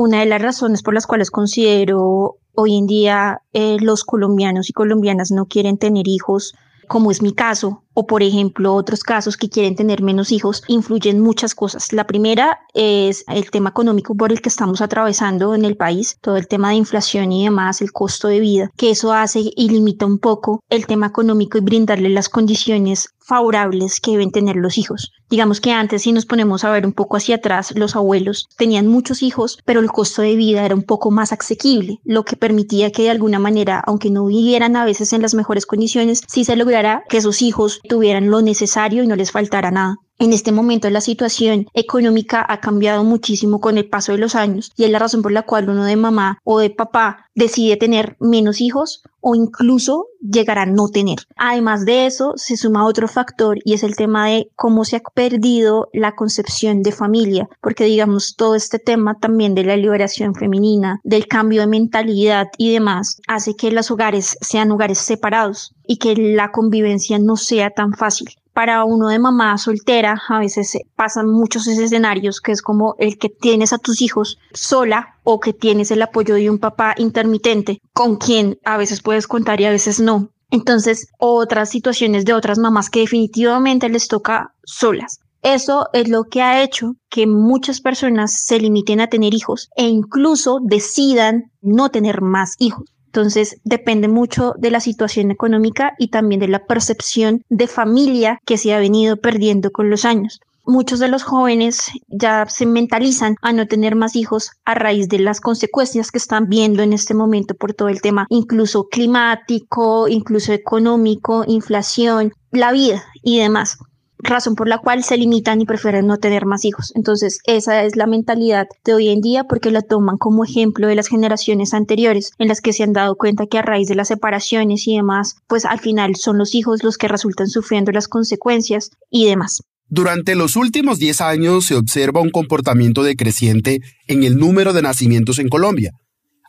una de las razones por las cuales considero hoy en día eh, los colombianos y colombianas no quieren tener hijos, como es mi caso, o por ejemplo otros casos que quieren tener menos hijos, influyen muchas cosas. La primera es el tema económico por el que estamos atravesando en el país, todo el tema de inflación y demás, el costo de vida, que eso hace y limita un poco el tema económico y brindarle las condiciones favorables que deben tener los hijos. Digamos que antes, si nos ponemos a ver un poco hacia atrás, los abuelos tenían muchos hijos, pero el costo de vida era un poco más asequible, lo que permitía que de alguna manera, aunque no vivieran a veces en las mejores condiciones, sí se lograra que sus hijos tuvieran lo necesario y no les faltara nada. En este momento la situación económica ha cambiado muchísimo con el paso de los años y es la razón por la cual uno de mamá o de papá decide tener menos hijos o incluso llegar a no tener. Además de eso, se suma otro factor y es el tema de cómo se ha perdido la concepción de familia, porque digamos todo este tema también de la liberación femenina, del cambio de mentalidad y demás, hace que los hogares sean hogares separados y que la convivencia no sea tan fácil para uno de mamá soltera, a veces pasan muchos escenarios que es como el que tienes a tus hijos sola o que tienes el apoyo de un papá intermitente con quien a veces puedes contar y a veces no. Entonces, otras situaciones de otras mamás que definitivamente les toca solas. Eso es lo que ha hecho que muchas personas se limiten a tener hijos e incluso decidan no tener más hijos. Entonces, depende mucho de la situación económica y también de la percepción de familia que se ha venido perdiendo con los años. Muchos de los jóvenes ya se mentalizan a no tener más hijos a raíz de las consecuencias que están viendo en este momento por todo el tema, incluso climático, incluso económico, inflación, la vida y demás razón por la cual se limitan y prefieren no tener más hijos. Entonces, esa es la mentalidad de hoy en día porque la toman como ejemplo de las generaciones anteriores en las que se han dado cuenta que a raíz de las separaciones y demás, pues al final son los hijos los que resultan sufriendo las consecuencias y demás. Durante los últimos 10 años se observa un comportamiento decreciente en el número de nacimientos en Colombia.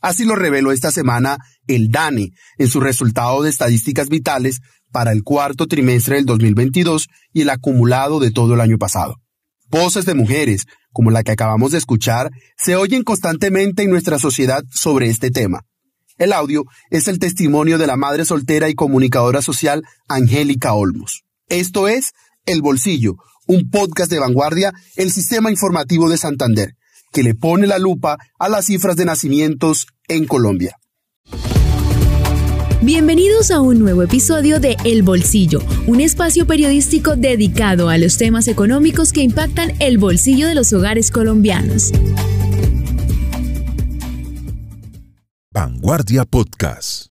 Así lo reveló esta semana el DANE en su resultado de estadísticas vitales para el cuarto trimestre del 2022 y el acumulado de todo el año pasado. Voces de mujeres, como la que acabamos de escuchar, se oyen constantemente en nuestra sociedad sobre este tema. El audio es el testimonio de la madre soltera y comunicadora social Angélica Olmos. Esto es El Bolsillo, un podcast de vanguardia, el sistema informativo de Santander, que le pone la lupa a las cifras de nacimientos en Colombia. Bienvenidos a un nuevo episodio de El Bolsillo, un espacio periodístico dedicado a los temas económicos que impactan el bolsillo de los hogares colombianos. Vanguardia Podcast.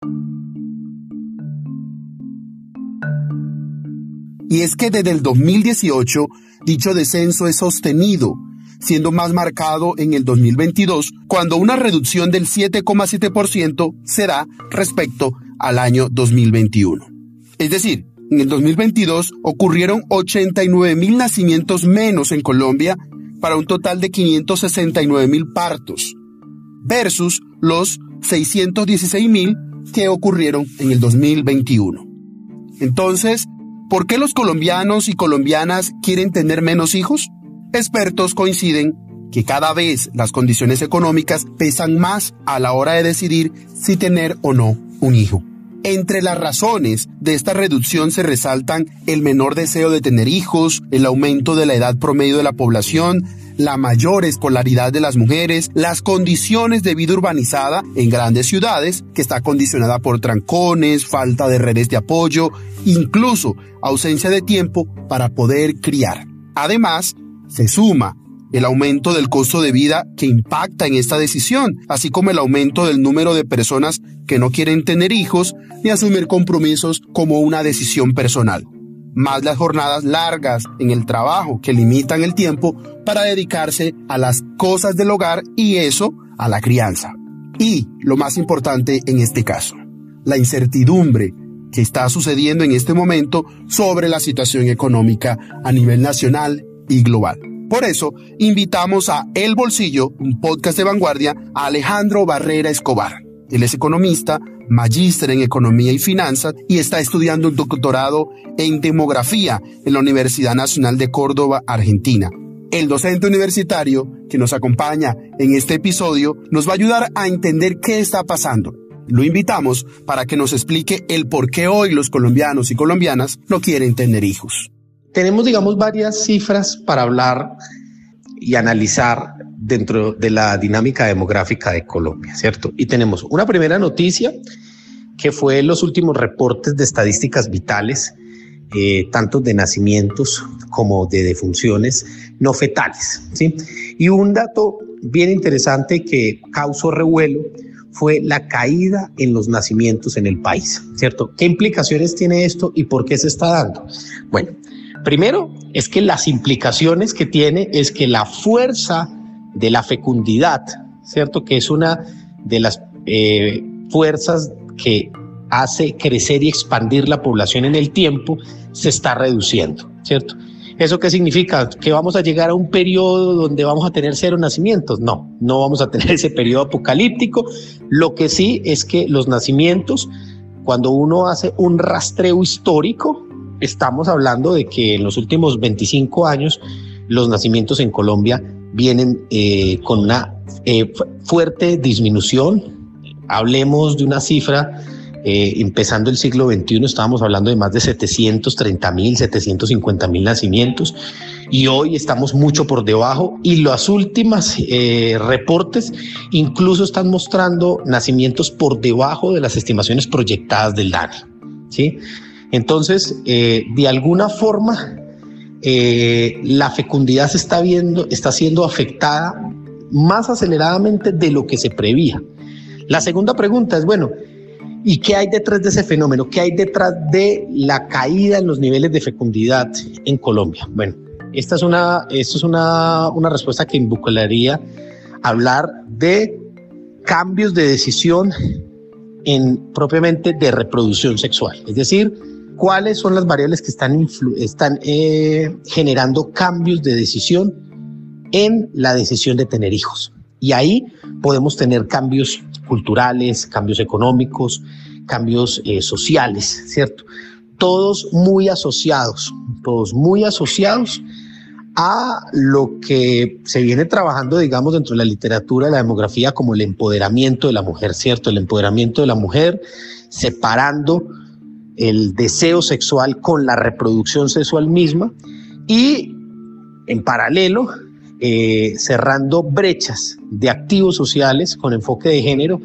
Y es que desde el 2018 dicho descenso es sostenido, siendo más marcado en el 2022, cuando una reducción del 7,7% será respecto al año 2021. Es decir, en el 2022 ocurrieron 89 mil nacimientos menos en Colombia para un total de 569 mil partos, versus los 616 mil que ocurrieron en el 2021. Entonces, ¿por qué los colombianos y colombianas quieren tener menos hijos? Expertos coinciden que cada vez las condiciones económicas pesan más a la hora de decidir si tener o no un hijo. Entre las razones de esta reducción se resaltan el menor deseo de tener hijos, el aumento de la edad promedio de la población, la mayor escolaridad de las mujeres, las condiciones de vida urbanizada en grandes ciudades, que está condicionada por trancones, falta de redes de apoyo, incluso ausencia de tiempo para poder criar. Además, se suma el aumento del costo de vida que impacta en esta decisión, así como el aumento del número de personas que no quieren tener hijos ni asumir compromisos como una decisión personal. Más las jornadas largas en el trabajo que limitan el tiempo para dedicarse a las cosas del hogar y eso a la crianza. Y lo más importante en este caso, la incertidumbre que está sucediendo en este momento sobre la situación económica a nivel nacional y global. Por eso, invitamos a El Bolsillo, un podcast de vanguardia, a Alejandro Barrera Escobar. Él es economista, magíster en economía y finanzas y está estudiando un doctorado en demografía en la Universidad Nacional de Córdoba, Argentina. El docente universitario que nos acompaña en este episodio nos va a ayudar a entender qué está pasando. Lo invitamos para que nos explique el por qué hoy los colombianos y colombianas no quieren tener hijos. Tenemos, digamos, varias cifras para hablar y analizar dentro de la dinámica demográfica de Colombia, ¿cierto? Y tenemos una primera noticia que fue los últimos reportes de estadísticas vitales eh, tanto de nacimientos como de defunciones no fetales. ¿sí? Y un dato bien interesante que causó revuelo fue la caída en los nacimientos en el país, ¿cierto? ¿Qué implicaciones tiene esto y por qué se está dando? Bueno, primero es que las implicaciones que tiene es que la fuerza de la fecundidad, ¿cierto? Que es una de las eh, fuerzas que hace crecer y expandir la población en el tiempo, se está reduciendo, ¿cierto? ¿Eso qué significa? ¿Que vamos a llegar a un periodo donde vamos a tener cero nacimientos? No, no vamos a tener ese periodo apocalíptico. Lo que sí es que los nacimientos, cuando uno hace un rastreo histórico, estamos hablando de que en los últimos 25 años los nacimientos en Colombia vienen eh, con una eh, fuerte disminución. Hablemos de una cifra eh, empezando el siglo XXI estábamos hablando de más de 730 mil, 750 mil nacimientos y hoy estamos mucho por debajo y las últimas eh, reportes incluso están mostrando nacimientos por debajo de las estimaciones proyectadas del DANE. ¿sí? Entonces, eh, de alguna forma, la fecundidad se está viendo, está siendo afectada más aceleradamente de lo que se prevía. La segunda pregunta es, bueno, ¿Y qué hay detrás de ese fenómeno? ¿Qué hay detrás de la caída en los niveles de fecundidad en Colombia? Bueno, esta es una, es una, una respuesta que involucraría hablar de cambios de decisión en propiamente de reproducción sexual, es decir, cuáles son las variables que están, están eh, generando cambios de decisión en la decisión de tener hijos. Y ahí podemos tener cambios culturales, cambios económicos, cambios eh, sociales, ¿cierto? Todos muy asociados, todos muy asociados a lo que se viene trabajando, digamos, dentro de la literatura, la demografía, como el empoderamiento de la mujer, ¿cierto? El empoderamiento de la mujer, separando el deseo sexual con la reproducción sexual misma y en paralelo eh, cerrando brechas de activos sociales con enfoque de género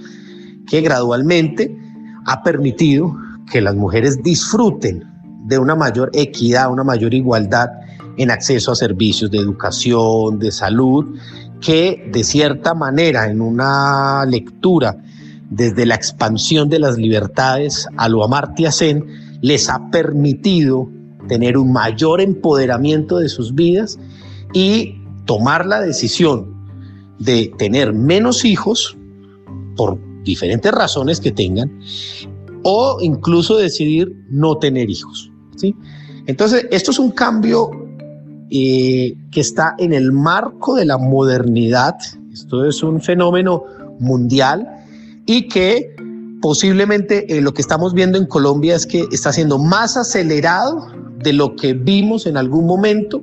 que gradualmente ha permitido que las mujeres disfruten de una mayor equidad, una mayor igualdad en acceso a servicios de educación, de salud, que de cierta manera en una lectura desde la expansión de las libertades a lo Amartya Sen les ha permitido tener un mayor empoderamiento de sus vidas y tomar la decisión de tener menos hijos por diferentes razones que tengan o incluso decidir no tener hijos. ¿sí? Entonces, esto es un cambio eh, que está en el marco de la modernidad. Esto es un fenómeno mundial y que posiblemente eh, lo que estamos viendo en Colombia es que está siendo más acelerado de lo que vimos en algún momento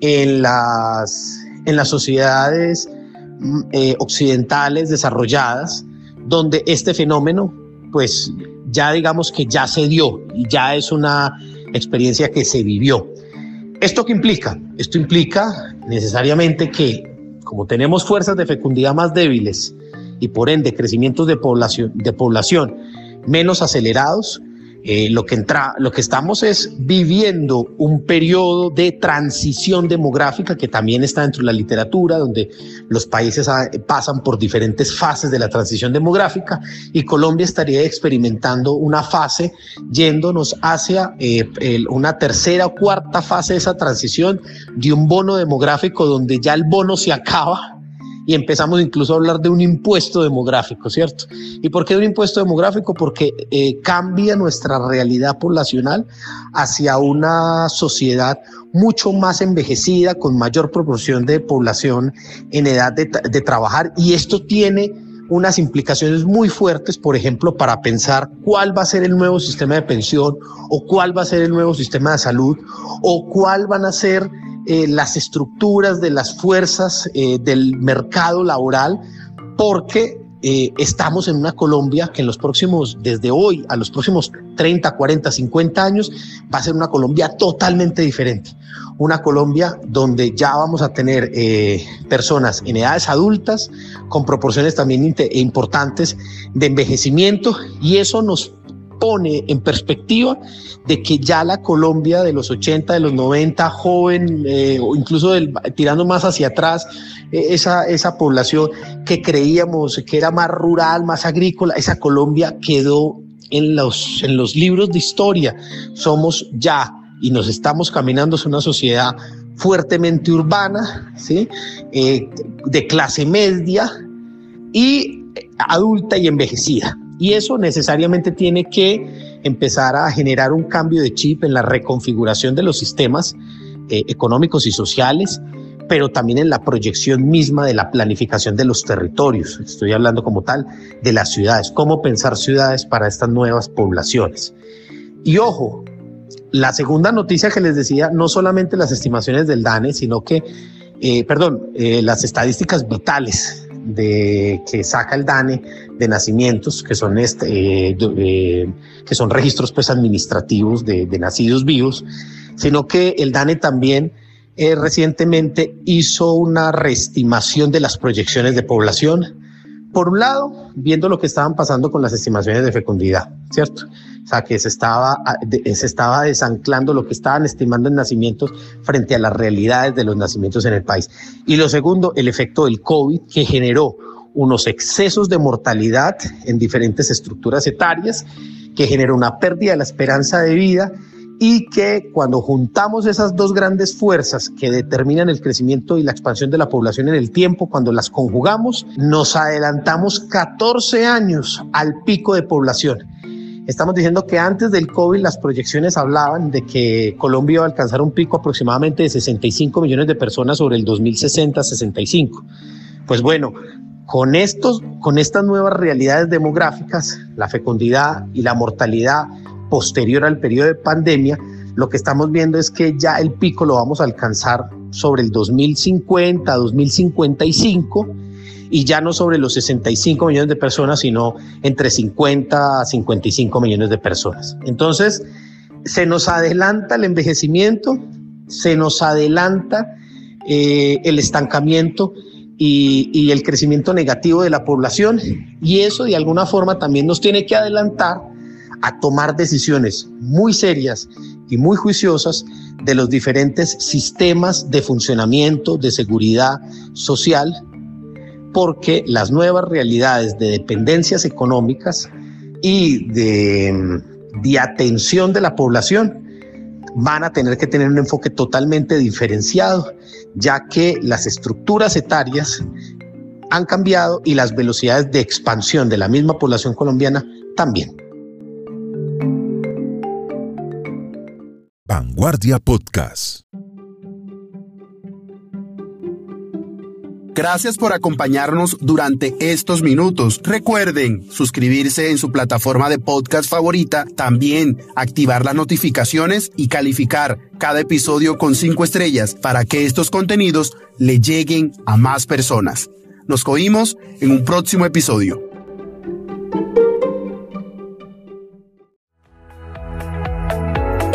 en las, en las sociedades mm, eh, occidentales desarrolladas, donde este fenómeno, pues ya digamos que ya se dio y ya es una experiencia que se vivió. ¿Esto qué implica? Esto implica necesariamente que como tenemos fuerzas de fecundidad más débiles y por ende crecimientos de población, de población menos acelerados, eh, lo, que entra, lo que estamos es viviendo un periodo de transición demográfica que también está dentro de la literatura, donde los países ah, pasan por diferentes fases de la transición demográfica y Colombia estaría experimentando una fase yéndonos hacia eh, una tercera o cuarta fase de esa transición de un bono demográfico donde ya el bono se acaba y empezamos incluso a hablar de un impuesto demográfico, ¿cierto? ¿Y por qué un impuesto demográfico? Porque eh, cambia nuestra realidad poblacional hacia una sociedad mucho más envejecida, con mayor proporción de población en edad de, de trabajar y esto tiene unas implicaciones muy fuertes, por ejemplo, para pensar cuál va a ser el nuevo sistema de pensión o cuál va a ser el nuevo sistema de salud o cuál van a ser eh, las estructuras de las fuerzas eh, del mercado laboral, porque eh, estamos en una Colombia que en los próximos, desde hoy a los próximos 30, 40, 50 años, va a ser una Colombia totalmente diferente. Una Colombia donde ya vamos a tener personas en edades adultas con proporciones también importantes de envejecimiento y eso nos pone en perspectiva de que ya la Colombia de los 80, de los 90, joven, eh, o incluso tirando más hacia atrás, eh, esa, esa población que creíamos que era más rural, más agrícola, esa Colombia quedó en los, en los libros de historia. Somos ya y nos estamos caminando hacia una sociedad fuertemente urbana, ¿sí? Eh, de clase media y adulta y envejecida. Y eso necesariamente tiene que empezar a generar un cambio de chip en la reconfiguración de los sistemas eh, económicos y sociales, pero también en la proyección misma de la planificación de los territorios. Estoy hablando como tal de las ciudades, cómo pensar ciudades para estas nuevas poblaciones. Y ojo, la segunda noticia que les decía, no solamente las estimaciones del DANE, sino que, eh, perdón, eh, las estadísticas vitales de que saca el DANE de nacimientos, que son, este, eh, que son registros pues, administrativos de, nacidos vivos, sino que el DANE también eh, recientemente hizo una reestimación de las proyecciones de población. Por un lado, viendo lo que estaban pasando con las estimaciones de fecundidad, ¿cierto? O sea, que se estaba, se estaba desanclando lo que estaban estimando en nacimientos frente a las realidades de los nacimientos en el país. Y lo segundo, el efecto del COVID que generó unos excesos de mortalidad en diferentes estructuras etarias, que generó una pérdida de la esperanza de vida y que cuando juntamos esas dos grandes fuerzas que determinan el crecimiento y la expansión de la población en el tiempo, cuando las conjugamos, nos adelantamos 14 años al pico de población. Estamos diciendo que antes del COVID las proyecciones hablaban de que Colombia iba a alcanzar un pico aproximadamente de 65 millones de personas sobre el 2060-65. Pues bueno, con, estos, con estas nuevas realidades demográficas, la fecundidad y la mortalidad posterior al periodo de pandemia, lo que estamos viendo es que ya el pico lo vamos a alcanzar sobre el 2050, 2055 y ya no sobre los 65 millones de personas, sino entre 50 a 55 millones de personas. Entonces, se nos adelanta el envejecimiento, se nos adelanta eh, el estancamiento y, el crecimiento negativo de la población y eso de alguna forma también nos tiene que adelantar a tomar decisiones muy serias y muy juiciosas de los diferentes sistemas de funcionamiento de seguridad social, porque las nuevas realidades de dependencias económicas y de, de atención de la población van a tener que tener un enfoque totalmente diferenciado, ya que las estructuras etarias han cambiado y las velocidades de expansión de la misma población colombiana también. Vanguardia Podcast. Gracias por acompañarnos durante estos minutos. Recuerden suscribirse en su plataforma de podcast favorita, también activar las notificaciones y calificar cada episodio con cinco estrellas para que estos contenidos le lleguen a más personas. Nos oímos en un próximo episodio.